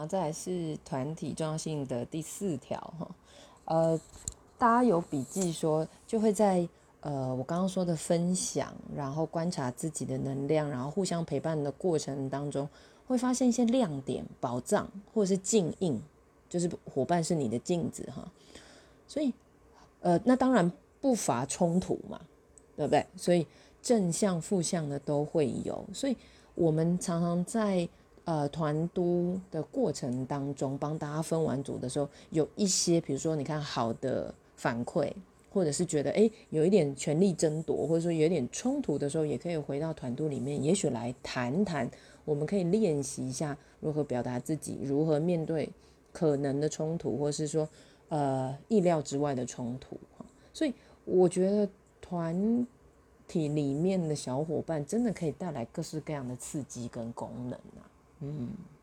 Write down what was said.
然后再来是团体重要性的第四条哈，呃，大家有笔记说就会在呃我刚刚说的分享，然后观察自己的能量，然后互相陪伴的过程当中，会发现一些亮点、宝藏或者是镜映，就是伙伴是你的镜子哈，所以呃那当然不乏冲突嘛，对不对？所以正向、负向的都会有，所以我们常常在。呃，团督的过程当中，帮大家分完组的时候，有一些，比如说，你看好的反馈，或者是觉得诶有一点权力争夺，或者说有点冲突的时候，也可以回到团督里面，也许来谈谈，我们可以练习一下如何表达自己，如何面对可能的冲突，或是说呃意料之外的冲突所以我觉得团体里面的小伙伴真的可以带来各式各样的刺激跟功能啊。Mm.